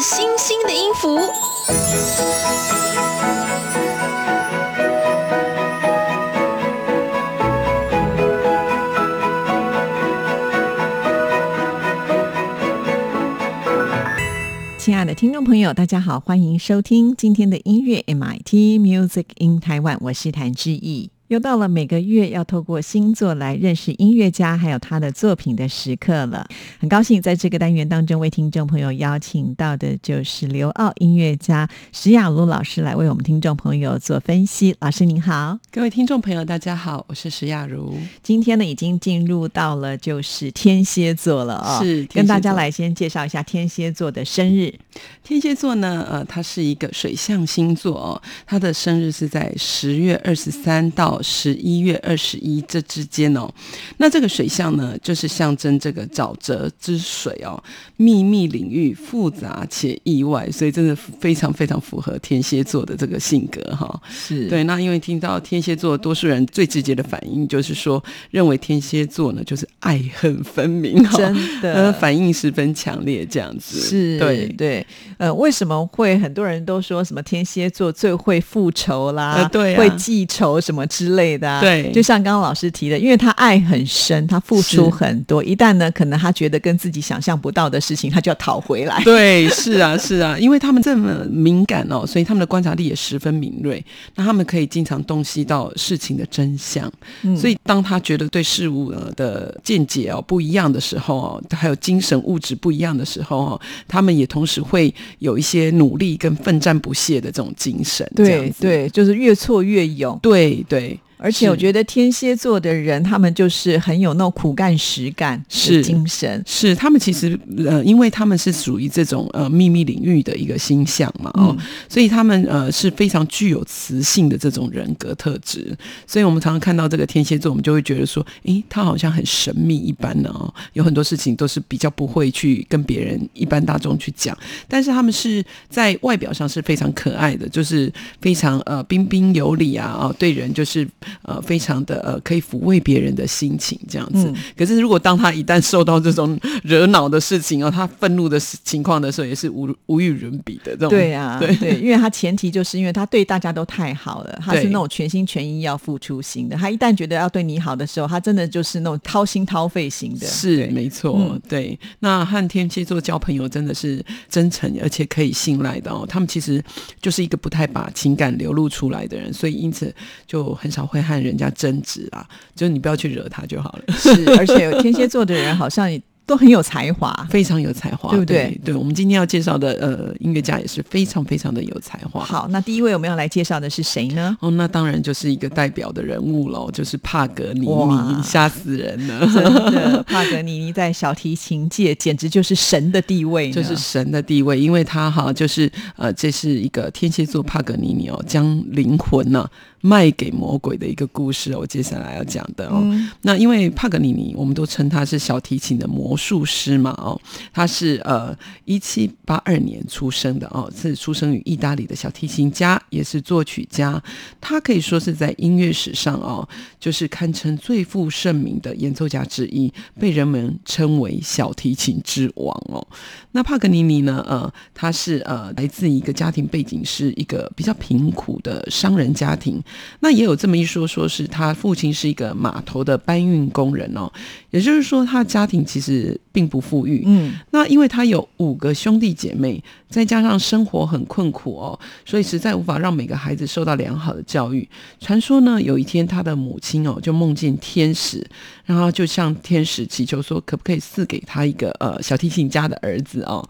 星星的音符。亲爱的听众朋友，大家好，欢迎收听今天的音乐 MIT Music in Taiwan，我是谭志毅。又到了每个月要透过星座来认识音乐家还有他的作品的时刻了。很高兴在这个单元当中为听众朋友邀请到的就是刘奥音乐家石雅茹老师来为我们听众朋友做分析。老师您好，各位听众朋友大家好，我是石雅茹。今天呢已经进入到了就是天蝎座了哦，是跟大家来先介绍一下天蝎座的生日。天蝎座呢，呃，它是一个水象星座哦，它的生日是在十月二十三到十一月二十一这之间哦。那这个水象呢，就是象征这个沼泽之水哦，秘密领域复杂且意外，所以真的非常非常符合天蝎座的这个性格哈。是对，那因为听到天蝎座，多数人最直接的反应就是说，认为天蝎座呢就是爱恨分明哈，真的呃，反应十分强烈这样子。是，对对，呃，为什么会很多人都说什么天蝎座最会复仇啦，呃对啊会记仇什么之类的、啊？对就像刚刚老师提的，因为他爱很深，他付出很多，一旦呢，可能他觉得跟自己想象不到的事情，他就要讨回来。对，是啊，是啊，因为他们这么敏感哦，所以他们的观察力也十分敏锐。那他们可以经常洞悉到事情的真相，嗯所以当他觉得对事物呃的见解哦不一样的时候哦，还有精神物质不一样的时候哦，他们也同时会有一些努力跟奋战不懈的这种精神。对对，就是越挫越勇。对对。而且我觉得天蝎座的人，他们就是很有那种苦干实干的是精神。是他们其实呃，因为他们是属于这种呃秘密领域的一个星象嘛，哦，嗯所以他们呃是非常具有磁性的这种人格特质。所以我们常常看到这个天蝎座，我们就会觉得说，诶，他好像很神秘一般呢哦，有很多事情都是比较不会去跟别人一般大众去讲，但是他们是在外表上是非常可爱的，就是非常呃彬彬有礼啊，哦，对人就是呃非常的呃可以抚慰别人的心情这样子。嗯可是如果当他一旦受到这种惹恼的事情哦，他愤怒的情况的时候，也是无无与伦比的这种。对啊，对对，因为他前提就是因为他对大家都太好了，他是那种全心全意要付出型的。他一旦觉得要对你好的时候，他真的就是那种掏心掏肺型的。是没错，嗯对。那和天蝎座交朋友真的是真诚而且可以信赖的哦。他们其实就是一个不太把情感流露出来的人，所以因此就很少会和人家争执啊。就是你不要去惹他就好了。是，而且天蝎座的人好像也都很有才华。非常有才华，对不对对？我们今天要介绍的呃音乐家也是非常非常的有才华。好，那第一位我们要来介绍的是谁呢？哦，那当然就是一个代表的人物喽，就是帕格尼尼，吓死人了。真的，帕格尼尼在小提琴界简直就是神的地位，就是神的地位，因为他哈就是呃，这是一个天蝎座帕格尼尼哦，将灵魂呢、卖给魔鬼的一个故事哦。我接下来要讲的哦，嗯那因为帕格尼尼，我们都称他是小提琴的魔术师嘛哦，他是呃一七八二年出生的哦，是出生于意大利的小提琴家，也是作曲家。他可以说是在音乐史上哦，就是堪称最负盛名的演奏家之一，被人们称为小提琴之王哦。那帕格尼尼呢？呃，他是呃来自一个家庭背景是一个比较贫苦的商人家庭。那也有这么一说，说是他父亲是一个码头的搬运工人哦，也就是说他家庭其实并不富裕。嗯，那因为他有五个兄弟姐妹，再加上生活很困苦哦，所以实在无法让每个孩子受到良好的教育。传说呢，有一天他的母亲哦就梦见天使，然后就向天使祈求说，可不可以赐给他一个呃小提琴家的儿子哦。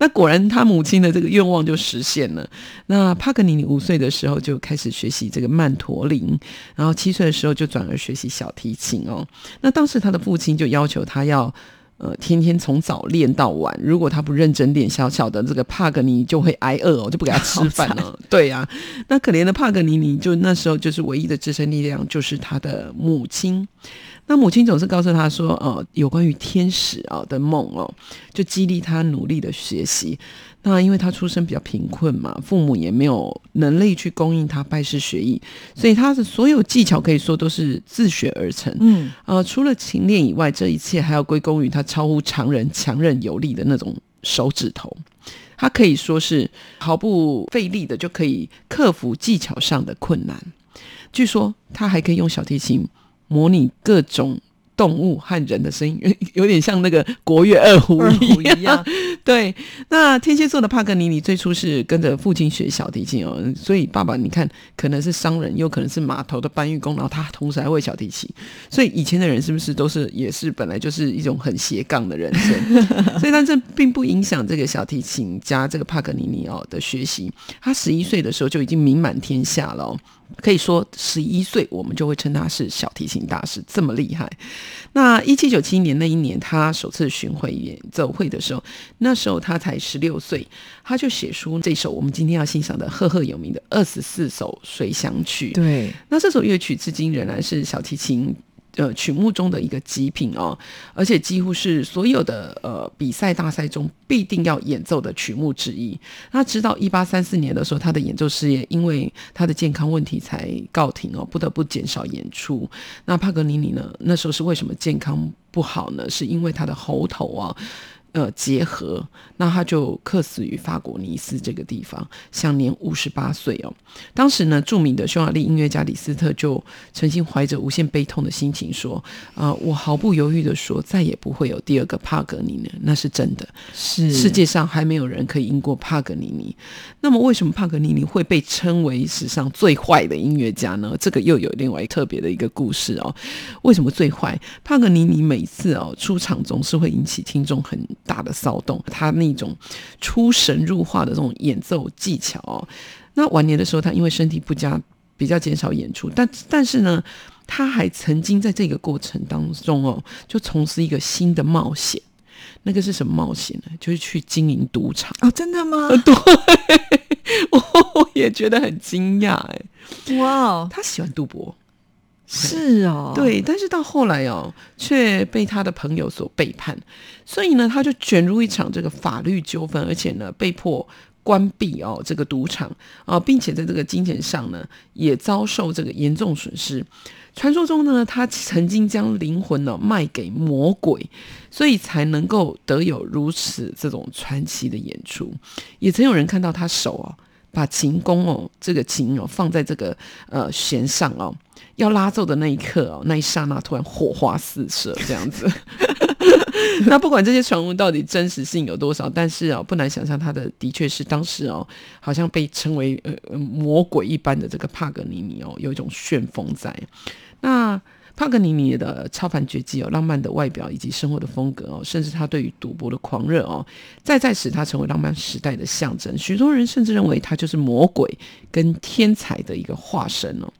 那果然他母亲的这个愿望就实现了。那帕格尼尼五岁的时候就开始学习这个曼陀林，然后七岁的时候就转而学习小提琴哦。那当时他的父亲就要求他要。呃，天天从早练到晚，如果他不认真点，小小的这个帕格尼就会挨饿哦，就不给他吃饭了。对呀，那可怜的帕格尼尼，就那时候就是唯一的支撑力量，就是他的母亲。那母亲总是告诉他说：“呃，有关于天使啊的梦哦，就激励他努力的学习。”那因为他出身比较贫困嘛，父母也没有能力去供应他拜师学艺，所以他的所有技巧可以说都是自学而成。嗯，呃，除了勤练以外，这一切还要归功于他超乎常人、强韧有力的那种手指头。他可以说是毫不费力的就可以克服技巧上的困难。据说他还可以用小提琴模拟各种。动物和人的声音 有点像那个国乐二胡一样。对，那天蝎座的帕格尼尼最初是跟着父亲学小提琴哦，所以爸爸你看可能是商人，又可能是码头的搬运工，然后他同时还会小提琴，所以以前的人是不是都是也是本来就是一种很斜杠的人生？所以但这并不影响这个小提琴家这个帕格尼尼哦的学习。他十一岁的时候就已经名满天下了。可以说，十一岁我们就会称他是小提琴大师，这么厉害。那一七九七年那一年，他首次巡回演奏会的时候，那时候他才十六岁，他就写出这首我们今天要欣赏的赫赫有名的二十四首随想曲。对，那这首乐曲至今仍然是小提琴。呃，曲目中的一个极品哦，而且几乎是所有的呃比赛大赛中必定要演奏的曲目之一。那直到一八三四年的时候，他的演奏事业因为他的健康问题才告停哦，不得不减少演出。那帕格尼尼呢？那时候是为什么健康不好呢？是因为他的喉头啊。呃，结合，那他就客死于法国尼斯这个地方，享年五十八岁哦。当时呢，著名的匈牙利音乐家李斯特就曾经怀着无限悲痛的心情说：“啊，我毫不犹豫的说，再也不会有第二个帕格尼尼，那是真的。是世界上还没有人可以赢过帕格尼尼。那么，为什么帕格尼尼会被称为史上最坏的音乐家呢？这个又有另外特别的一个故事哦。为什么最坏？帕格尼尼每次哦出场总是会引起听众很。大的骚动，他那种出神入化的这种演奏技巧哦。那晚年的时候，他因为身体不佳，比较减少演出。但但是呢，他还曾经在这个过程当中哦，就从事一个新的冒险。那个是什么冒险呢？就是去经营赌场哦，真的吗？对，我也觉得很惊讶哎。哇，他喜欢赌博。是哦，对，但是到后来哦，却被他的朋友所背叛，所以呢，他就卷入一场这个法律纠纷，而且呢，被迫关闭哦这个赌场啊，并且在这个金钱上呢，也遭受这个严重损失。传说中呢，他曾经将灵魂呢卖给魔鬼，所以才能够得有如此这种传奇的演出。也曾有人看到他手哦，把琴弓哦，这个琴哦放在这个呃弦上哦。要拉奏的那一刻哦，那一刹那突然火花四射，这样子。那不管这些传闻到底真实性有多少，但是哦，不难想象他的的确是当时哦，好像被称为呃魔鬼一般的这个帕格尼尼哦，有一种旋风在。那帕格尼尼的超凡绝技哦，浪漫的外表以及生活的风格哦，甚至他对于赌博的狂热哦，再再使他成为浪漫时代的象征。许多人甚至认为他就是魔鬼跟天才的一个化身哦。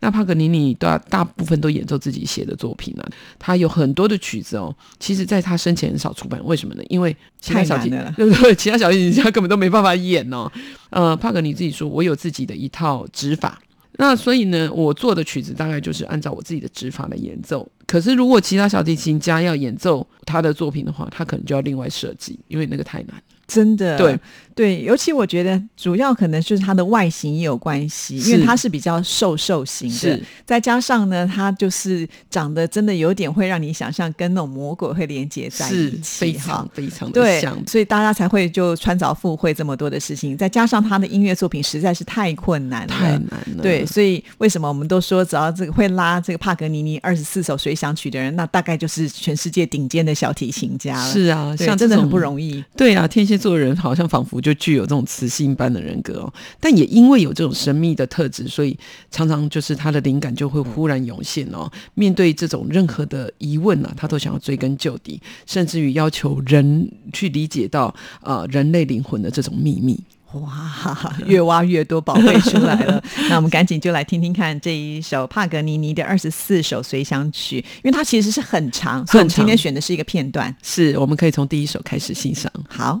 那帕格尼尼大大部分都演奏自己写的作品呢，他有很多的曲子哦，其实在他生前很少出版，为什么呢？因为其他小提对 对，其他小提琴家根本都没办法演哦。呃，帕格尼自己说，我有自己的一套指法，那所以呢，我做的曲子大概就是按照我自己的指法来演奏。可是如果其他小提琴家要演奏他的作品的话，他可能就要另外设计，因为那个太难。真的，对对，尤其我觉得主要可能就是它的外形也有关系，因为它是比较瘦瘦型的，再加上呢，它就是长得真的有点会让你想象跟那种魔鬼会连接在一起，非常非常的像，所以大家才会就穿凿附会这么多的事情。再加上他的音乐作品实在是太困难了，太难了。对，所以为什么我们都说，只要这个会拉这个帕格尼尼二十四首随想曲的人，那大概就是全世界顶尖的小提琴家了。是啊，像真的很不容易。对啊，天蝎。座的人好像仿佛就就具有这种磁性般的人格哦。但也因为有这种神秘的特质，所以常常就是他的灵感就会忽然涌现哦。面对这种任何的疑问呢，他都想要追根究底，甚至于要求人去理解到呃人类灵魂的这种秘密。哇，越挖越多宝贝出来了。那我们赶紧就来听听看这一首帕格尼尼的二十四首随想曲，因为它其实是很长，所以我们今天选的是一个片段。是，我们可以从第一首开始欣赏。好。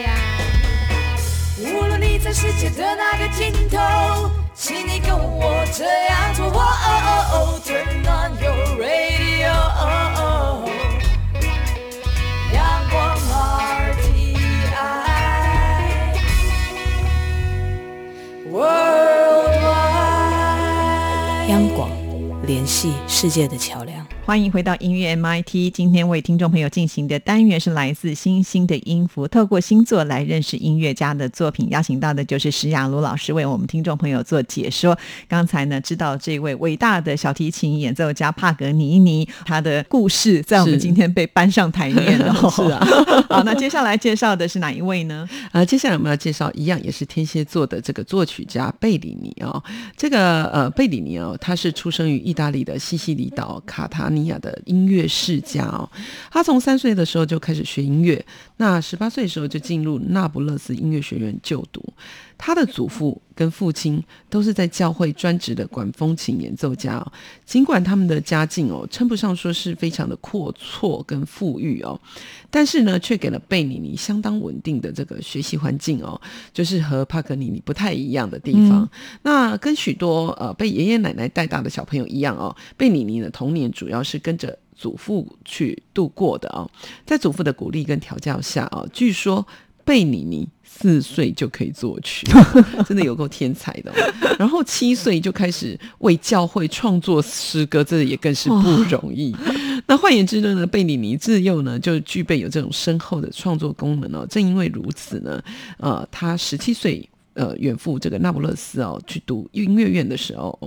在世界的那个尽头，请你跟我这样做。哦哦哦，Turn on your radio，阳光 RTI，Worldwide。央广联系世界的桥梁。欢迎回到音乐 MIT。今天为听众朋友进行的单元是来自星星的音符，透过星座来认识音乐家的作品。邀请到的就是石雅茹老师为我们听众朋友做解说。刚才呢，知道这位伟大的小提琴演奏家帕格尼尼，他的故事在我们今天被搬上台面了。是啊，好，那接下来介绍的是哪一位呢？呃，接下来我们要介绍一样也是天蝎座的这个作曲家贝里尼哦。这个呃贝里尼哦，他是出生于意大利的西西里岛卡塔尼亚的音乐世家哦。他从三岁的时候就开始学音乐，那十八岁的时候就进入那不勒斯音乐学院就读。他的祖父跟父亲都是在教会专职的管风琴演奏家哦。尽管他们的家境哦称不上说是非常的阔绰跟富裕哦，但是呢，却给了贝尼尼相当稳定的这个学习环境哦，就是和帕格尼尼不太一样的地方。那跟许多呃被爷爷奶奶带大的小朋友一样哦，贝尼尼的童年主要是跟着。祖父去度过的哦，在祖父的鼓励跟调教下哦，据说贝尼尼四岁就可以作曲，真的有够天才的、哦。然后七岁就开始为教会创作诗歌，这也更是不容易。那换言之呢，贝里尼自幼呢就具备有这种深厚的创作功能哦。正因为如此呢，呃，他十七岁。呃，远赴这个那不勒斯哦，去读音乐院的时候，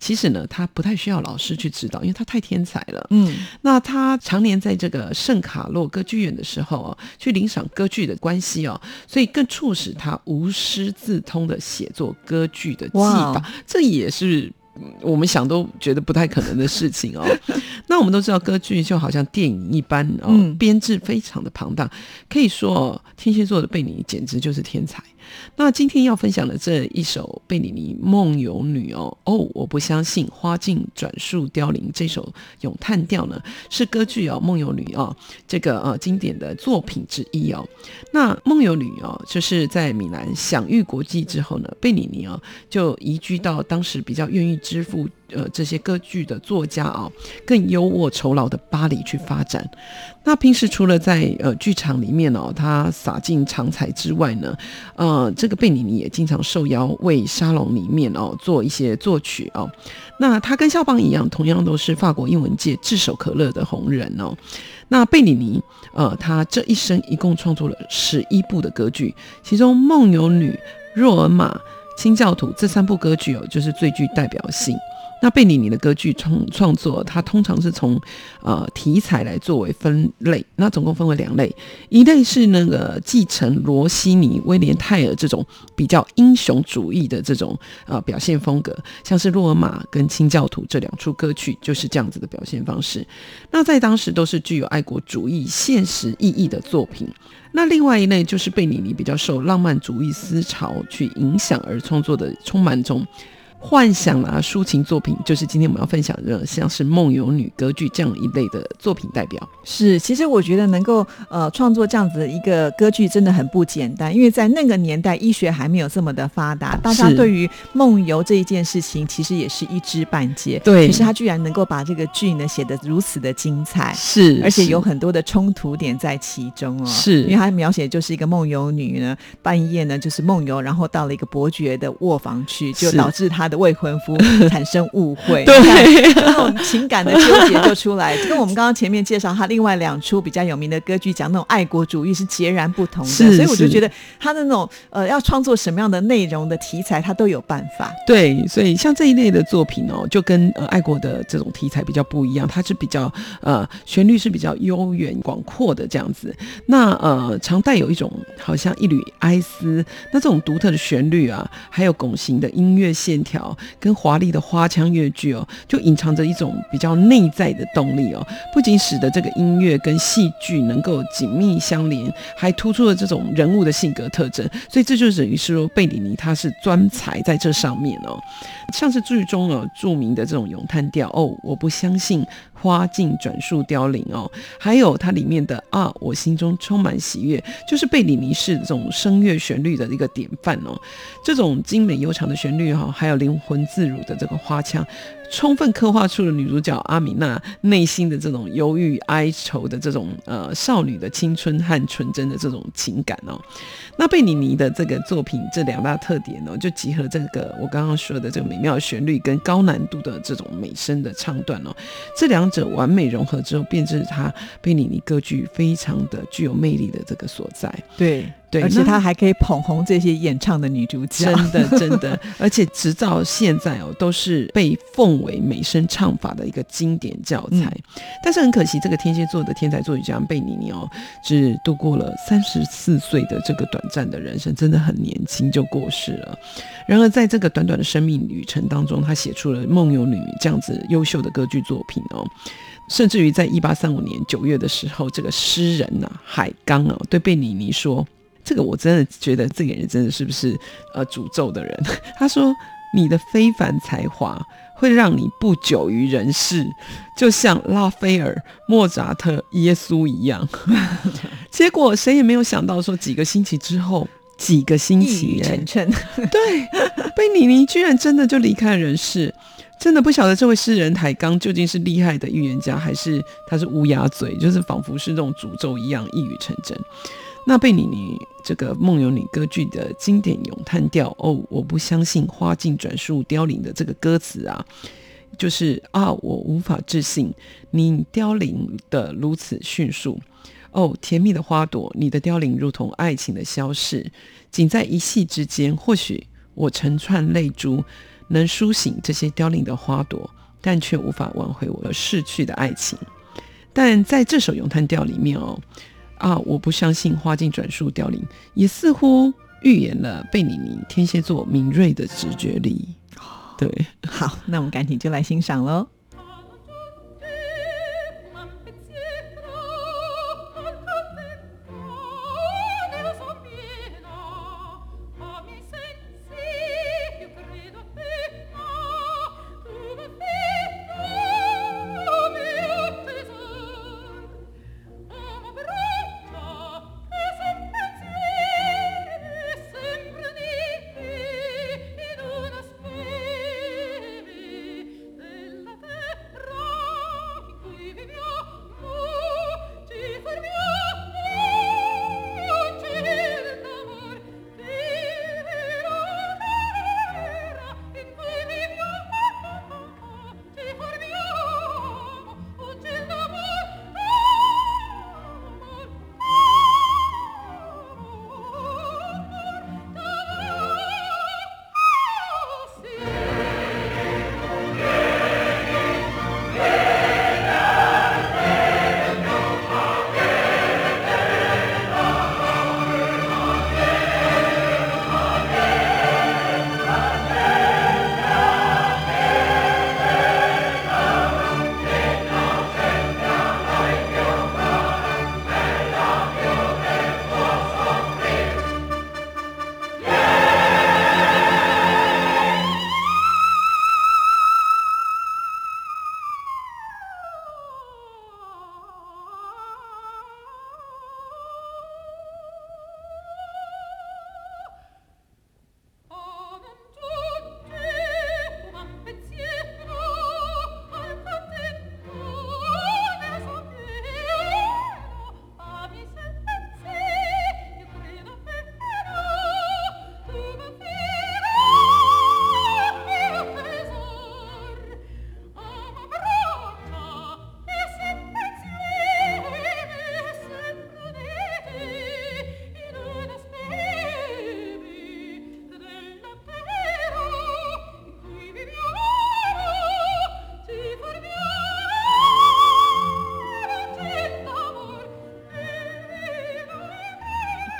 其实呢，他不太需要老师去指导，因为他太天才了。嗯，那他常年在这个圣卡洛歌剧院的时候哦，去领赏歌剧的关系哦，所以更促使他无师自通的写作歌剧的技法，这也是。嗯我们想都觉得不太可能的事情哦。那我们都知道，歌剧就好像电影一般哦，嗯编制非常的庞大，可以说哦，天蝎座的贝尼简直就是天才。那今天要分享的这一首贝里尼《梦游女》哦，哦，我不相信花镜转树凋零这首咏叹调呢，是歌剧哦《梦游女》哦这个呃经典的作品之一哦。那《梦游女》哦，就是在米兰享誉国际之后呢，贝里尼哦就移居到当时比较愿意支付呃这些歌剧的作家啊、更优渥酬劳的巴黎去发展。那平时除了在呃剧场里面哦，他洒尽长才之外呢，呃，这个贝尼尼也经常受邀为沙龙里面哦做一些作曲哦。那他跟肖邦一样，同样都是法国英文界炙手可热的红人哦。那贝里尼，呃，他这一生一共创作了十一部的歌剧，其中《梦游女》《若尔玛》《清教徒》这三部歌剧哦，就是最具代表性。那贝尼尼的歌剧创创作，它通常是从呃题材来作为分类，那总共分为两类，一类是那个继承罗西尼、威廉泰尔这种比较英雄主义的这种呃表现风格，像是《洛尔玛》跟《清教徒》这两出歌剧就是这样子的表现方式。那在当时都是具有爱国主义、现实意义的作品。那另外一类就是贝尼尼比较受浪漫主义思潮去影响而创作的，充满中。幻想啊，抒情作品，就是今天我们要分享的，像是《梦游女》歌剧这样一类的作品代表。是，其实我觉得能够呃创作这样子的一个歌剧真的很不简单，因为在那个年代医学还没有这么的发达，大家对于梦游这一件事情其实也是一知半解。对可是他居然能够把这个剧呢写得如此的精彩。是而且有很多的冲突点在其中哦，是因为他描写就是一个梦游女呢，半夜呢就是梦游，然后到了一个伯爵的卧房去，就导致他的未婚夫 产生误会，对那种情感的纠结就出来，跟我们刚刚前面介绍他另外两出比较有名的歌剧讲那种爱国主义是截然不同的，是所以我就觉得他的那种呃要创作什么样的内容的题材，他都有办法。对，所以像这一类的作品哦，就跟呃爱国的这种题材比较不一样，它是比较呃旋律是比较悠远广阔的这样子。那呃常带有一种好像一缕哀思，那这种独特的旋律啊，还有拱形的音乐线条跟华丽的花腔乐剧哦，就隐藏着一种比较内在的动力哦，不仅使得这个音乐跟戏剧能够紧密相连，还突出了这种人物的性格特征。所以这就等于是说，贝里尼他是专才在这上面哦，像是剧中哦著名的这种咏叹调哦，我不相信。花尽转树凋零哦，还有它里面的啊，我心中充满喜悦，就是贝里尼式这种声乐旋律的一个典范哦。这种精美悠长的旋律哈，还有灵魂自如的这个花腔。充分刻画出了女主角阿米娜内心的这种忧郁哀愁的这种呃少女的青春和纯真的这种情感哦。那贝尼尼的这个作品这两大特点呢，就集合这个我刚刚说的这个美妙旋律跟高难度的这种美声的唱段哦，这两者完美融合之后，便是他贝尼尼歌剧非常的具有魅力的这个所在。对。对，而且他还可以捧红这些演唱的女主角，真的 真的，而且直到现在哦，都是被奉为美声唱法的一个经典教材。但是很可惜，这个天蝎座的天才作曲家贝尼尼哦，只度过了三十四岁的这个短暂的人生，真的很年轻就过世了。然而在这个短短的生命旅程当中，他写出了《梦游女》这样子优秀的歌剧作品哦，甚至于在一八三五年九月的时候，这个诗人呐海刚啊对贝尼尼说。这个我真的觉得这个人真的是不是呃诅咒的人？他说你的非凡才华会让你不久于人世，就像拉斐尔、莫扎特、耶稣一样。结果谁也没有想到，说几个星期之后，几个星期成缶，对，贝尼尼居然真的就离开人世。真的不晓得这位诗人海刚究竟是厉害的预言家，还是他是乌鸦嘴，就是仿佛是这种诅咒一样一语成真。那贝尼尼这个梦游女歌剧的经典咏叹调哦，我不相信花尽转树凋零的这个歌词啊，就是啊，我无法置信你凋零的如此迅速哦，甜蜜的花朵，你的凋零如同爱情的消逝，仅在一夕之间。或许我成串泪珠能苏醒这些凋零的花朵，但却无法挽回我逝去的爱情。但在这首咏叹调里面哦。啊！我不相信花尽转树凋零，也似乎预言了贝尼尼天蝎座敏锐的直觉力。对，好，那我们赶紧就来欣赏喽。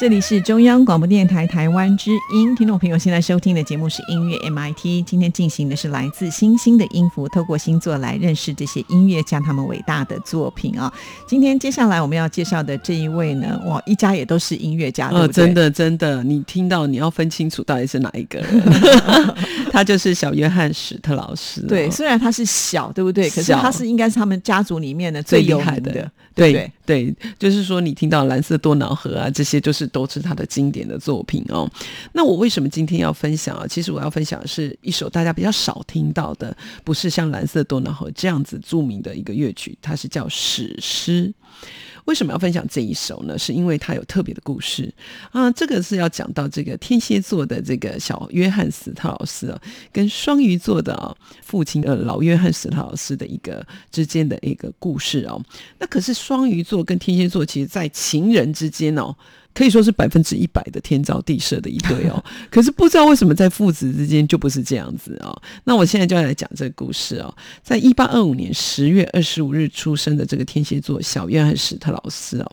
这里是中央广播电台台湾之音，听众朋友现在收听的节目是音乐 MIT，今天进行的是来自星星的音符，透过星座来认识这些音乐家他们伟大的作品啊。今天接下来我们要介绍的这一位呢，哇，一家也都是音乐家，对呃，不对？真的真的，你听到你要分清楚到底是哪一个人，他就是小约翰史特老师哦、对，虽然他是小，对不对？可是他是应该是他们家族里面的最厉有害的对？对，就是说你听到蓝色多瑙河啊，这些就是都是他的经典的作品哦。那我为什么今天要分享啊？其实我要分享的是一首大家比较少听到的，不是像蓝色多瑙河这样子著名的一个乐曲，它是叫史诗。为什么要分享这一首呢？是因为它有特别的故事啊。这个是要讲到这个天蝎座的这个小约翰斯特劳斯啊，跟双鱼座的啊父亲呃老约翰斯特劳斯的一个之间的一个故事哦。那可是双鱼座跟天蝎座，其实在情人之间哦。可以说是百分之一百的天造地设的一对哦，可是不知道为什么在父子之间就不是这样子哦。那我现在就要来讲这个故事哦。在一八二五年十月二十五日出生的这个天蝎座小约翰史特劳斯哦，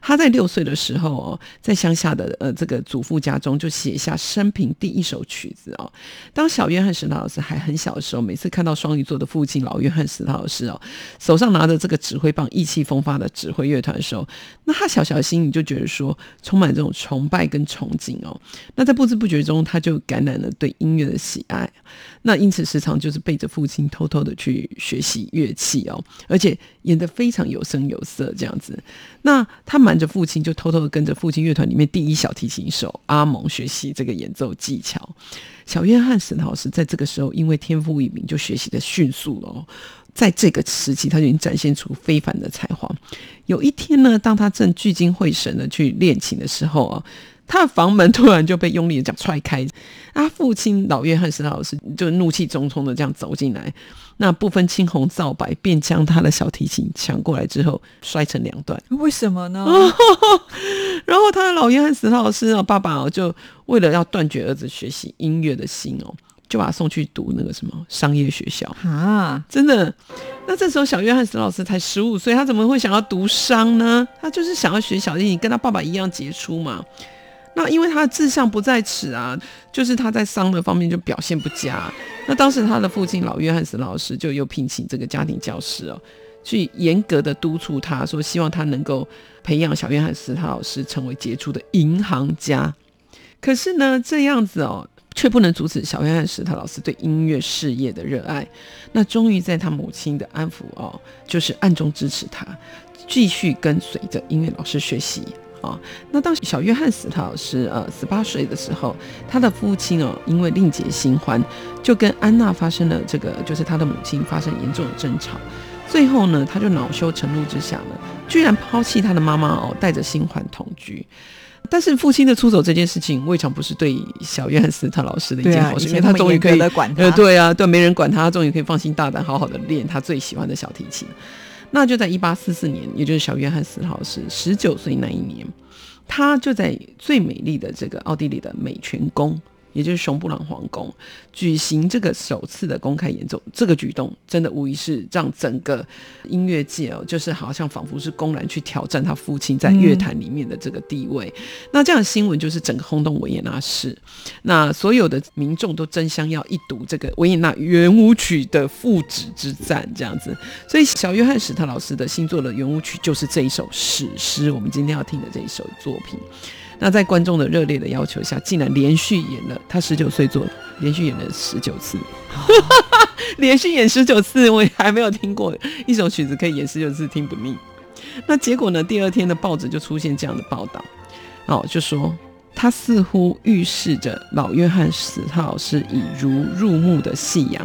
他在六岁的时候哦，在乡下的呃这个祖父家中就写下生平第一首曲子哦。当小约翰史特劳斯还很小的时候，每次看到双鱼座的父亲老约翰史特劳斯哦，手上拿着这个指挥棒，意气风发的指挥乐团的时候，那他小小的心里就觉得说，充满这种崇拜跟憧憬哦。那在不知不觉中，他就感染了对音乐的喜爱。那因此时常就是背着父亲偷偷的去学习乐器哦，而且演得非常有声有色这样子。那他瞒着父亲，就偷偷的跟着父亲乐团里面第一小提琴手阿蒙学习这个演奏技巧。小约翰史老师在这个时候因为天赋异禀，就学习的迅速了哦。在这个时期，他就已经展现出非凡的才华。有一天呢，当他正聚精会神的去练琴的时候啊，他的房门突然就被用力的这样踹开，啊，父亲老约翰史老师就怒气冲冲的这样走进来，那不分青红皂白，便将他的小提琴抢过来之后摔成两段。为什么呢？然后他的老约翰史老师啊，爸爸哦，就为了要断绝儿子学习音乐的心哦。就把他送去读那个什么商业学校啊，真的。那这时候小约翰史老师才十五岁，他怎么会想要读商呢？他就是想要学小提琴，跟他爸爸一样杰出嘛。那因为他的志向不在此啊，就是他在商的方面就表现不佳。那当时他的父亲老约翰史老师就又聘请这个家庭教师哦，去严格的督促他说，希望他能够培养小约翰斯他老师成为杰出的银行家。可是呢，这样子哦。却不能阻止小约翰史特老师对音乐事业的热爱。那终于在他母亲的安抚哦，就是暗中支持他继续跟随着音乐老师学习啊。那当小约翰史特老师呃十八岁的时候，他的父亲哦因为另结新欢，就跟安娜发生了这个，就是他的母亲发生严重的争吵。最后呢，他就恼羞成怒之下呢，居然抛弃他的妈妈哦，带着新欢同居。但是父亲的出走这件事情，未尝不是对小约翰斯特老师的一件好事，因为他终于可以管他，呃，对啊，对，没人管他，他终于可以放心大胆，好好的练他最喜欢的小提琴。那就在一八四四年，也就是小约翰斯特老师十九岁那一年，他就在最美丽的这个奥地利的美泉宫。也就是熊布朗皇宫举行这个首次的公开演奏，这个举动真的无疑是让整个音乐界哦，就是好像仿佛是公然去挑战他父亲在乐坛里面的这个地位。那这样的新闻就是整个轰动维也纳市，那所有的民众都争相要一睹这个维也纳圆舞曲的父子之战，这样子。所以小约翰史特老师的新作的圆舞曲就是这一首史诗，我们今天要听的这一首作品。那在观众的热烈的要求下，竟然连续演了他十九岁做，连续演了十九次，连续演十九次，我也还没有听过一首曲子可以演十九次听不腻。那结果呢？第二天的报纸就出现这样的报道，哦，就说他似乎预示着老约翰史特老师已如入目的夕阳，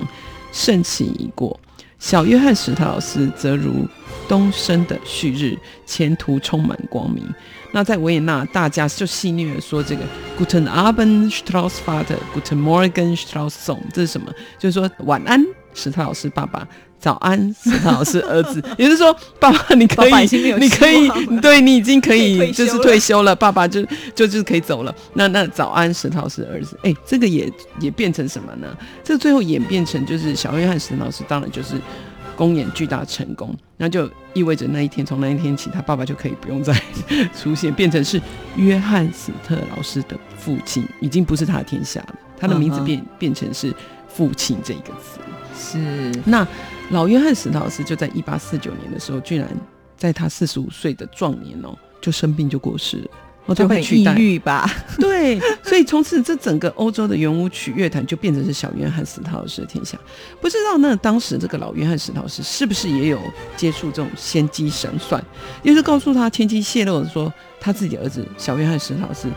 盛期已过；小约翰史特老师则如东升的旭日，前途充满光明。那在维也纳，大家就戏谑说这个 “Guten Abend, Straussvater”，“Guten Morgen, Strausssohn”，这是什么？就是说晚安，史特老师爸爸；早安，史特老师儿子。也就是说，爸爸你可以，你可以，对你已经可以，就是退休了，爸爸就就就是可以走了。那那早安，史特老师儿子。哎，这个也也变成什么呢？这个最后演变成就是小约翰史特老师，当然就是公演巨大成功，那就意味着那一天从那一天起，他爸爸就可以不用再 出现，变成是约翰史特老师的父亲，已经不是他的天下了，他的名字变变成是父亲这一个词。是那老约翰史特老师就在一八四九年的时候，居然在他四十五岁的壮年哦，就生病就过世了。哦，就会抑郁吧？对，所以从此这整个欧洲的圆舞曲乐坛就变成是小约翰史特劳斯的天下。不知道那当时这个老约翰史特劳斯是不是也有接触这种先机神算，也就是告诉他天机泄露的说，他自己的儿子小约翰史特劳斯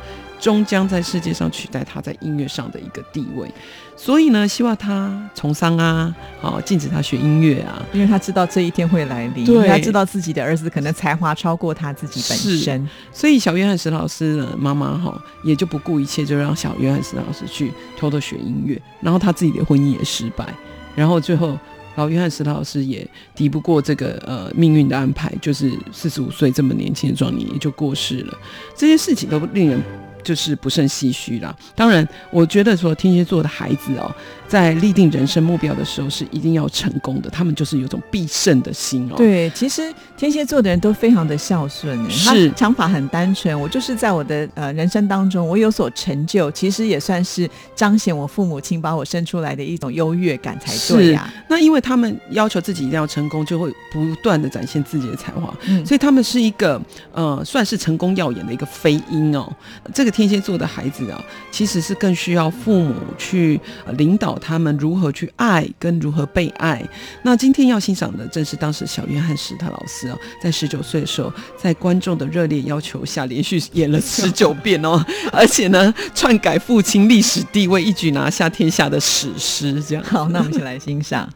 终将在世界上取代他在音乐上的一个地位。所以呢，希望他从商啊，好禁止他学音乐啊，因为他知道这一天会来临，他知道自己的儿子可能才华超过他自己本身。所以小约翰史老师呢，妈妈哈也就不顾一切，就让小约翰史老师去偷偷学音乐，然后他自己的婚姻也失败，然后最后老约翰史老师也敌不过这个呃命运的安排，就是四十五岁这么年轻的壮年也就过世了，这些事情都令人。就是不胜唏嘘啦。当然，我觉得说天蝎座的孩子哦，在立定人生目标的时候是一定要成功的，他们就是有种必胜的心哦。对，其实天蝎座的人都非常的孝顺，他是想法很单纯。我就是在我的呃人生当中，我有所成就，其实也算是彰显我父母亲把我生出来的一种优越感才对呀、那因为他们要求自己一定要成功，就会不断的展现自己的才华，嗯所以他们是一个呃算是成功耀眼的一个飞鹰哦。这个天蝎座的孩子啊，其实是更需要父母去、呃领导他们如何去爱跟如何被爱。那今天要欣赏的正是当时小约翰史特老师啊，在十九岁的时候，在观众的热烈要求下，连续演了十九遍哦，而且呢，篡改父亲历史地位，一举拿下天下的史诗。这样好，那我们一起来欣赏。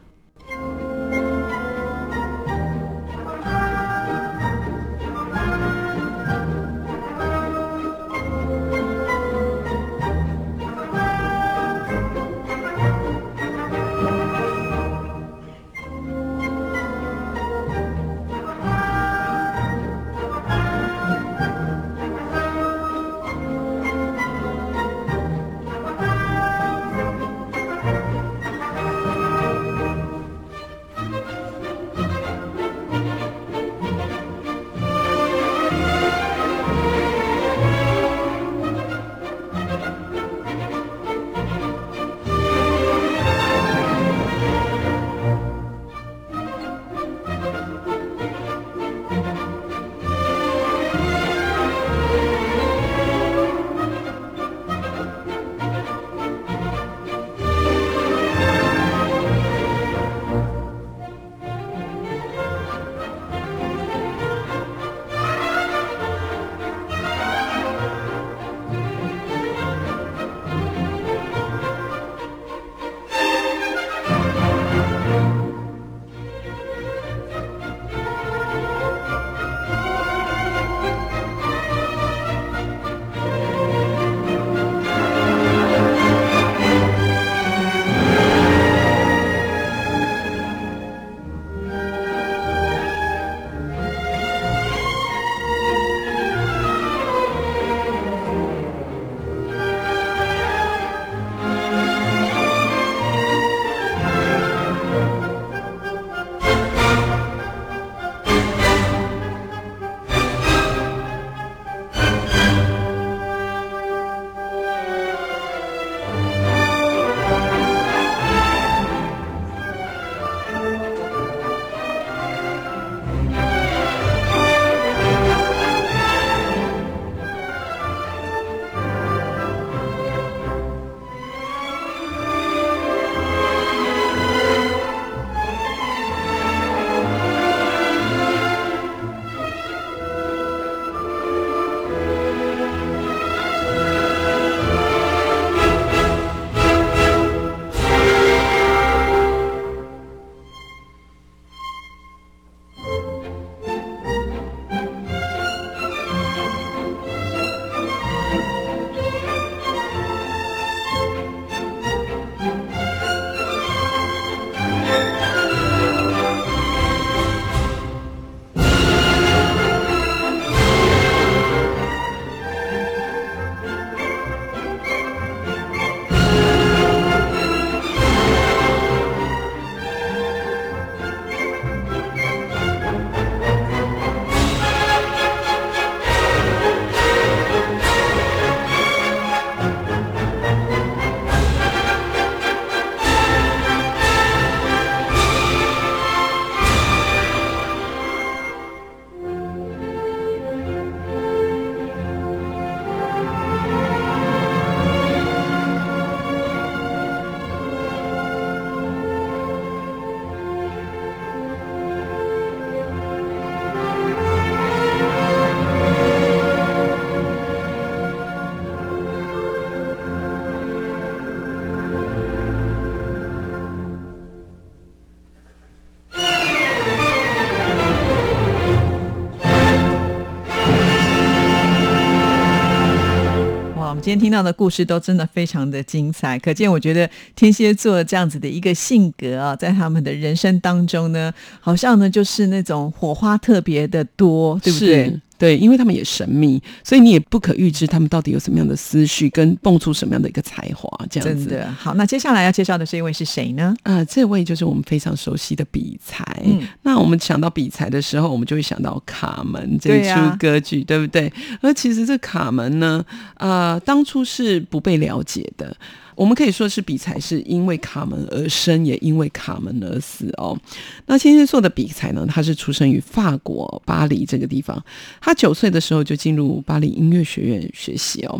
我们今天听到的故事都真的非常的精彩，可见我觉得天蝎座这样子的一个性格啊，在他们的人生当中呢，好像呢就是那种火花特别的多，对不对？对，因为他们也神秘，所以你也不可预知他们到底有什么样的思绪，跟蹦出什么样的一个才华，这样子。真的好，那接下来要介绍的这一位是谁呢？啊、这位就是我们非常熟悉的比才。嗯那我们想到比才的时候，我们就会想到《卡门》这出歌剧，对不对？而其实这卡门呢，呃，当初是不被了解的。我们可以说是比才是因为卡门而生，也因为卡门而死哦。那天蝎座的比才呢，他是出生于法国巴黎这个地方。他九岁的时候就进入巴黎音乐学院学习哦。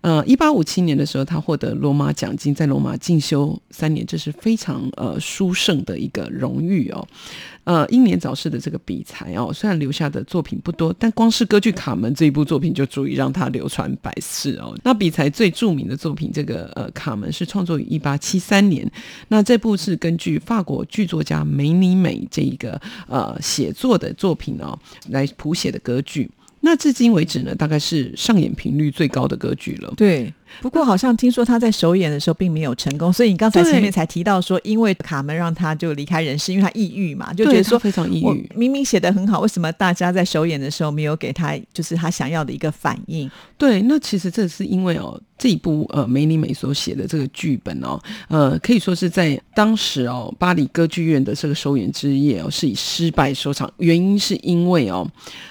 呃，一八五七年的时候，他获得罗马奖金，在罗马进修三年，这是非常呃殊胜的一个荣誉哦。呃，英年早逝的这个比才哦，虽然留下的作品不多，但光是歌剧《卡门》这一部作品就足以让他流传百世哦。那比才最著名的作品，这个呃《卡门》是创作于一八七三年，那这部是根据法国剧作家梅尼美这一个呃写作的作品哦来谱写的歌剧。那至今为止呢，大概是上演频率最高的歌剧了。对，不过好像听说他在首演的时候并没有成功，所以你刚才前面才提到说，因为卡门让他就离开人世，因为他抑郁嘛，就觉得说非常抑郁明明写的很好，为什么大家在首演的时候没有给他就是他想要的一个反应？对，那其实这是因为哦，这一部呃梅里美所写的这个剧本哦，呃，可以说是在当时哦巴黎歌剧院的这个首演之夜哦，是以失败收场。原因是因为哦，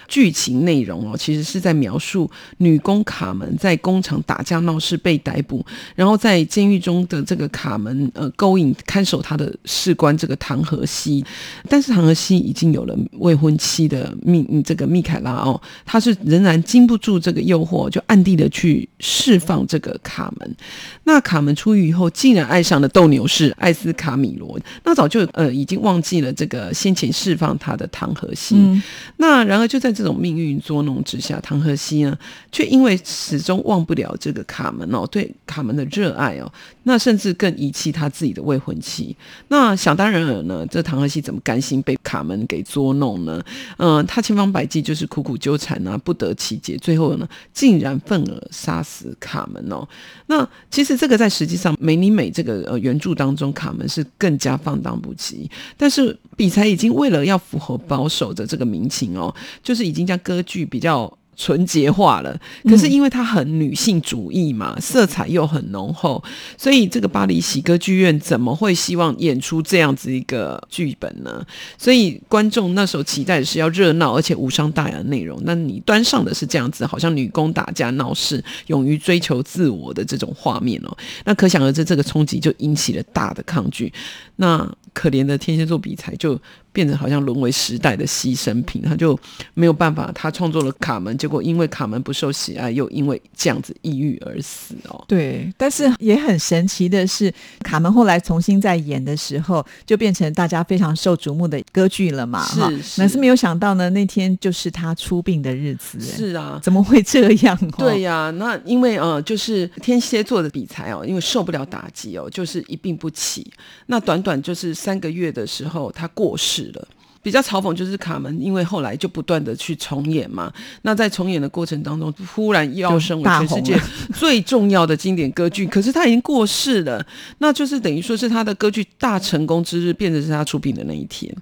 剧情内容哦，其实是在描述女工卡门在工厂打架闹事被逮捕，然后在监狱中的这个卡门呃勾引看守他的士官这个唐荷西，但是唐荷西已经有了未婚妻的密这个密凯拉哦，他是仍然经不住这个诱惑，就暗地的去释放这个卡门。那卡门出狱以后，竟然爱上了斗牛士艾斯卡米罗，那早就呃已经忘记了这个先前释放他的唐荷西。嗯那然而就在这种命运捉弄之下，唐荷西呢，却因为始终忘不了这个卡门哦，对卡门的热爱哦，那甚至更遗弃他自己的未婚妻。那想当然尔呢，这唐荷西怎么甘心被卡门给捉弄呢？嗯、他千方百计就是苦苦纠缠啊，不得其解，最后呢，竟然愤而杀死卡门哦。那其实这个在实际上美尼美这个呃原著当中，卡门是更加放荡不羁，但是比才已经为了要符合保守的这个民情哦，就是已经将歌剧比较。纯洁化了，可是因为它很女性主义嘛，色彩又很浓厚，所以这个巴黎喜歌剧院怎么会希望演出这样子一个剧本呢？所以观众那时候期待的是要热闹而且无伤大雅的内容，那你端上的是这样子，好像女工打架闹事、勇于追求自我的这种画面哦，那可想而知，这个冲击就引起了大的抗拒。那可怜的天蝎座比才就变成好像沦为时代的牺牲品，他就没有办法，他创作了卡门，结果因为卡门不受喜爱，又因为这样子抑郁而死哦。对，但是也很神奇的是，卡门后来重新再演的时候，就变成大家非常受瞩目的歌剧了嘛，是是那是没有想到呢，那天就是他出殡的日子，哎是啊，怎么会这样、哦？对呀、那因为呃，就是天蝎座的比才哦，因为受不了打击哦，就是一病不起。那短短就是三个月的时候，他过世了。比较嘲讽就是卡门，因为后来就不断的去重演嘛。那在重演的过程当中，忽然要升为全世界 最重要的经典歌剧，可是他已经过世了，那就是等于说是他的歌剧大成功之日，变成是他出品的那一天。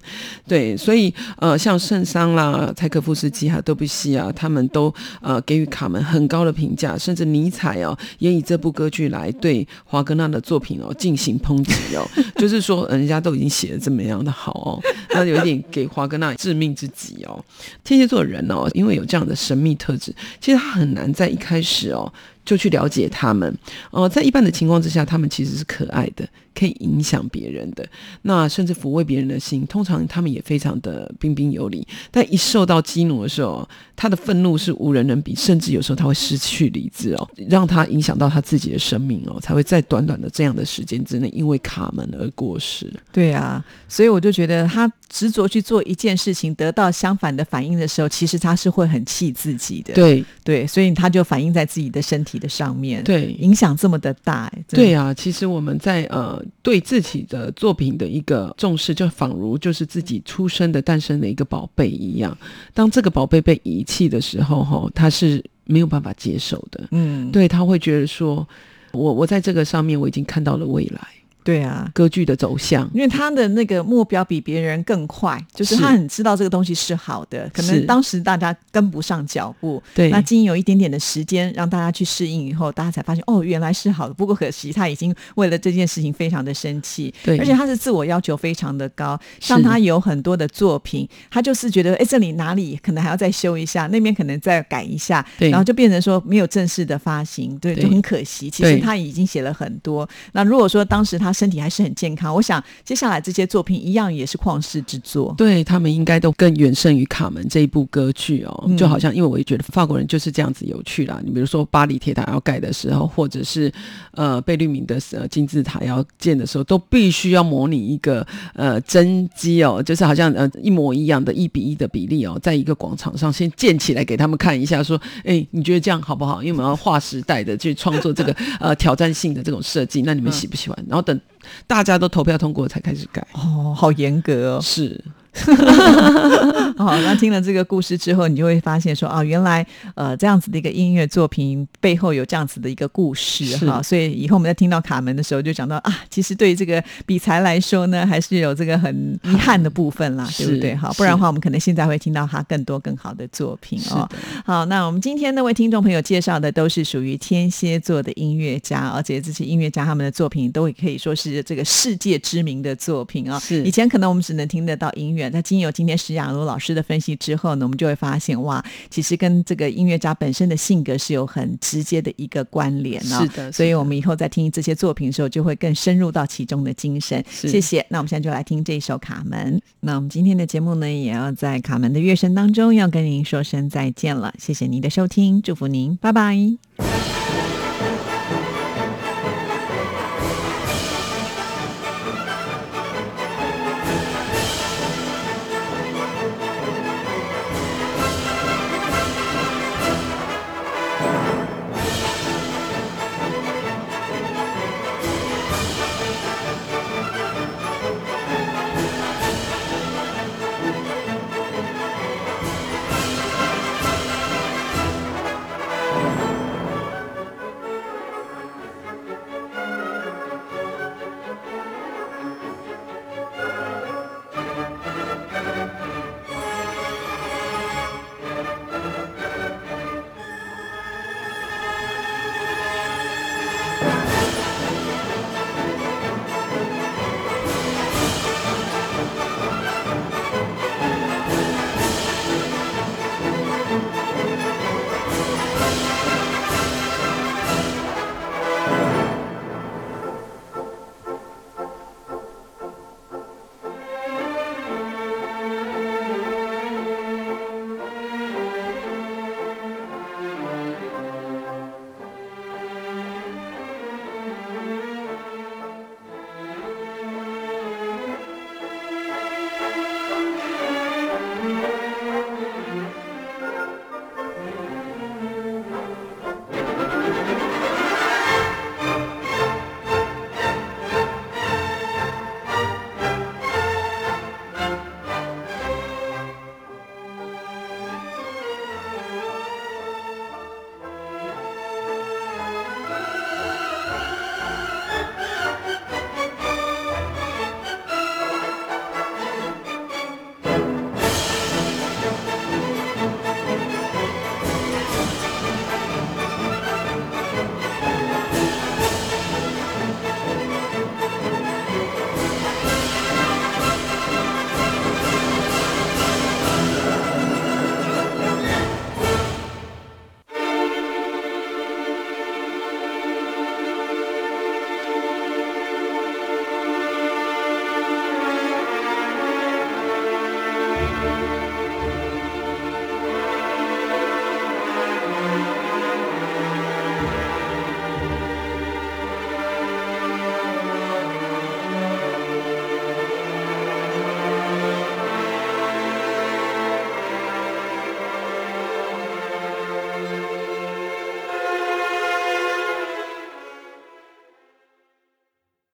对，所以呃，像圣桑啦、柴可夫斯基还有德布西啊，他们都呃给予卡门很高的评价，甚至尼采哦也以这部歌剧来对华格纳的作品哦进行抨击哦，就是说人家都已经写的这么样的好哦，那有一点给华格纳致命之击哦。天蝎座人哦，因为有这样的神秘特质，其实他很难在一开始哦。就去了解他们，呃，在一般的情况之下，他们其实是可爱的，可以影响别人的，那甚至抚慰别人的心。通常他们也非常的彬彬有礼，但一受到激怒的时候，他的愤怒是无人能比，甚至有时候他会失去理智哦，让他影响到他自己的生命哦，才会在短短的这样的时间之内，因为卡门而过世。对啊，所以我就觉得他执着去做一件事情，得到相反的反应的时候，其实他是会很气自己的。对对，所以他就反映在自己的身体的上面，对，影响这么的大。欸对啊，其实我们在呃对自己的作品的一个重视，就仿如就是自己出生的诞生的一个宝贝一样。当这个宝贝被遗弃的时候，哈，他是。没有办法接受的。嗯，对他会觉得说，我我在这个上面我已经看到了未来对啊。歌剧的走向。因为他的那个目标比别人更快，就是是。他很知道这个东西是好的，可能当时大家跟不上脚步，对。那经有一点点的时间让大家去适应以后，大家才发现哦，原来是好的。不过可惜他已经为了这件事情非常的生气，对。而且他是自我要求非常的高，像他有很多的作品，他就是觉得哎这里哪里可能还要再修一下，那边可能再改一下，对。然后就变成说没有正式的发行，对，对。就很可惜。其实他已经写了很多，那如果说当时他身体还是很健康，我想接下来这些作品一样也是旷世之作。对他们应该都更远胜于《卡门》这一部歌剧哦，嗯就好像因为我也觉得法国人就是这样子有趣啦。你比如说巴黎铁塔要盖的时候，或者是呃贝聿铭的呃金字塔要建的时候，都必须要模拟一个呃真机哦，就是好像呃一模一样的一比一的比例哦，在一个广场上先建起来给他们看一下，说，哎，你觉得这样好不好？因为我们要划时代的去创作这个呃挑战性的这种设计，那你们喜不喜欢？然后等大家都投票通过才开始改。哦，好严格哦。是，好，那听了这个故事之后，你就会发现说啊，原来呃这样子的一个音乐作品背后有这样子的一个故事哈，所以以后我们在听到卡门的时候，就讲到啊，其实对于这个比才来说呢，还是有这个很遗憾的部分啦，对不对？是。好，不然的话，我们可能现在会听到他更多更好的作品哦。好，那我们今天呢为听众朋友介绍的都是属于天蝎座的音乐家，而且这些音乐家他们的作品都可以说是这个世界知名的作品啊、是。以前可能我们只能听得到音乐，那经由今天石雅茹老师的分析之后呢，我们就会发现哇，其实跟这个音乐家本身的性格是有很直接的一个关联哦。是的所以我们以后在听这些作品的时候，就会更深入到其中的精神。谢谢。那我们现在就来听这一首《卡门》。那我们今天的节目呢，也要在卡门的乐声当中要跟您说声再见了。谢谢您的收听，祝福您，拜拜。